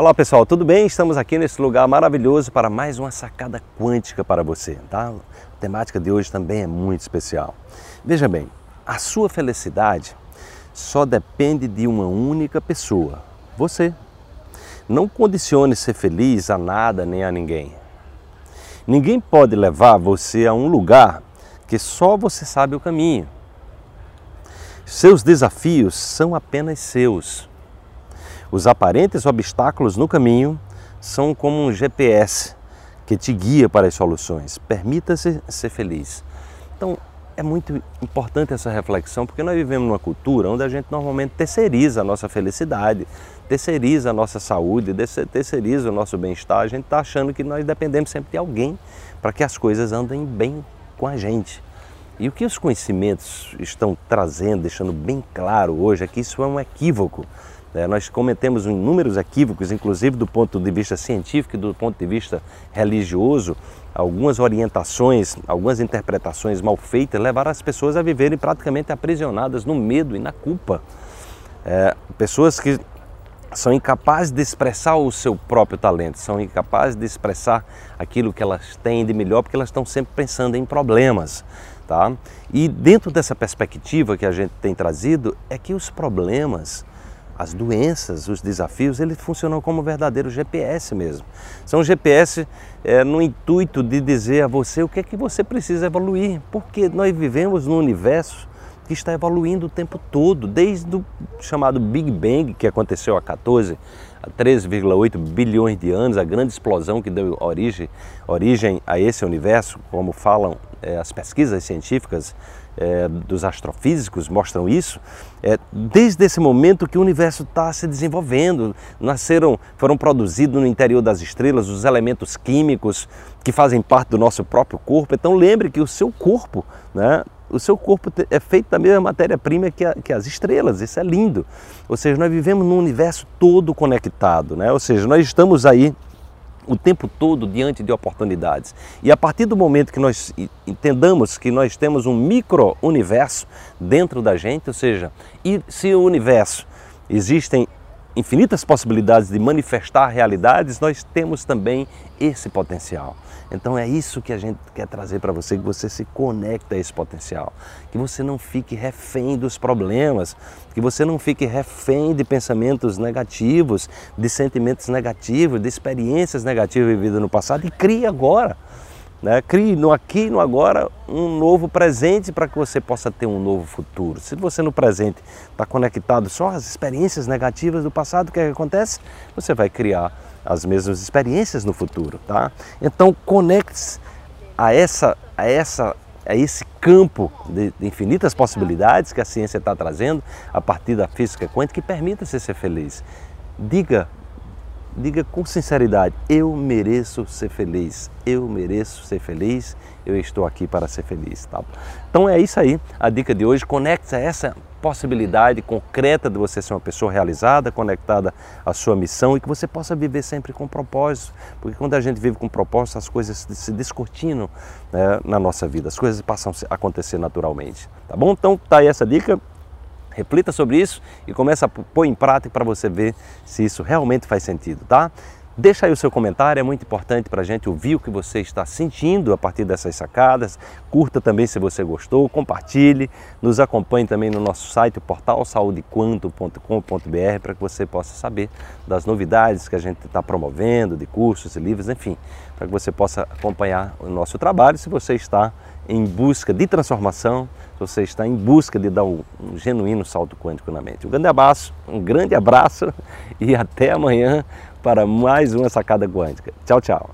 Olá pessoal, tudo bem? Estamos aqui nesse lugar maravilhoso para mais uma sacada quântica para você, tá? A temática de hoje também é muito especial. Veja bem, a sua felicidade só depende de uma única pessoa, você. Não condicione ser feliz a nada nem a ninguém. Ninguém pode levar você a um lugar que só você sabe o caminho. Seus desafios são apenas seus. Os aparentes obstáculos no caminho são como um GPS que te guia para as soluções. Permita-se ser feliz. Então, é muito importante essa reflexão, porque nós vivemos numa cultura onde a gente normalmente terceiriza a nossa felicidade, terceiriza a nossa saúde, terceiriza o nosso bem-estar. A gente está achando que nós dependemos sempre de alguém para que as coisas andem bem com a gente. E o que os conhecimentos estão trazendo, deixando bem claro hoje, é que isso é um equívoco. É, nós cometemos inúmeros equívocos, inclusive do ponto de vista científico e do ponto de vista religioso. Algumas orientações, algumas interpretações mal feitas levaram as pessoas a viverem praticamente aprisionadas no medo e na culpa. É, pessoas que são incapazes de expressar o seu próprio talento, são incapazes de expressar aquilo que elas têm de melhor, porque elas estão sempre pensando em problemas. Tá? E dentro dessa perspectiva que a gente tem trazido, é que os problemas as doenças, os desafios, eles funcionam como verdadeiro GPS mesmo. São GPS é, no intuito de dizer a você o que é que você precisa evoluir, porque nós vivemos num universo que está evoluindo o tempo todo, desde o chamado Big Bang, que aconteceu há 14 a 13,8 bilhões de anos, a grande explosão que deu origem, origem a esse universo, como falam é, as pesquisas científicas é, dos astrofísicos mostram isso, é, desde esse momento que o universo está se desenvolvendo, nasceram, foram produzidos no interior das estrelas os elementos químicos que fazem parte do nosso próprio corpo. Então lembre que o seu corpo, né, o seu corpo é feito da mesma matéria-prima que, que, as estrelas, isso é lindo. Ou seja, nós vivemos num universo todo conectado, né? ou seja, nós estamos aí o tempo todo diante de oportunidades. E a partir do momento que nós entendamos que nós temos um micro-universo dentro da gente, ou seja, e se o universo existem infinitas possibilidades de manifestar realidades, nós temos também esse potencial. Então é isso que a gente quer trazer para você, que você se conecte a esse potencial, que você não fique refém dos problemas, que você não fique refém de pensamentos negativos, de sentimentos negativos, de experiências negativas vividas no passado e crie agora. Né? Crie no aqui e no agora um novo presente para que você possa ter um novo futuro. Se você no presente está conectado só às experiências negativas do passado, o que, é que acontece? Você vai criar as mesmas experiências no futuro, tá? Então conecte-se a essa, a essa, a esse campo de, de infinitas possibilidades que a ciência está trazendo a partir da física quântica que permita você ser feliz. Diga diga com sinceridade: eu mereço ser feliz, eu mereço ser feliz, eu estou aqui para ser feliz. Tá? Então é isso aí, a dica de hoje. Conecte-se a essa possibilidade concreta de você ser uma pessoa realizada, conectada à sua missão e que você possa viver sempre com propósito, porque quando a gente vive com propósito, as coisas se descortinam né, na nossa vida, as coisas passam a acontecer naturalmente. Tá bom? Então tá aí essa dica. Reflita sobre isso e comece a pôr em prática para você ver se isso realmente faz sentido, tá? Deixa aí o seu comentário, é muito importante para a gente ouvir o que você está sentindo a partir dessas sacadas. Curta também se você gostou, compartilhe, nos acompanhe também no nosso site, o portal saudequanto.com.br, para que você possa saber das novidades que a gente está promovendo, de cursos e livros, enfim, para que você possa acompanhar o nosso trabalho. Se você está em busca de transformação, você está em busca de dar um, um genuíno salto quântico na mente. Um grande abraço, um grande abraço e até amanhã para mais uma sacada quântica. Tchau, tchau.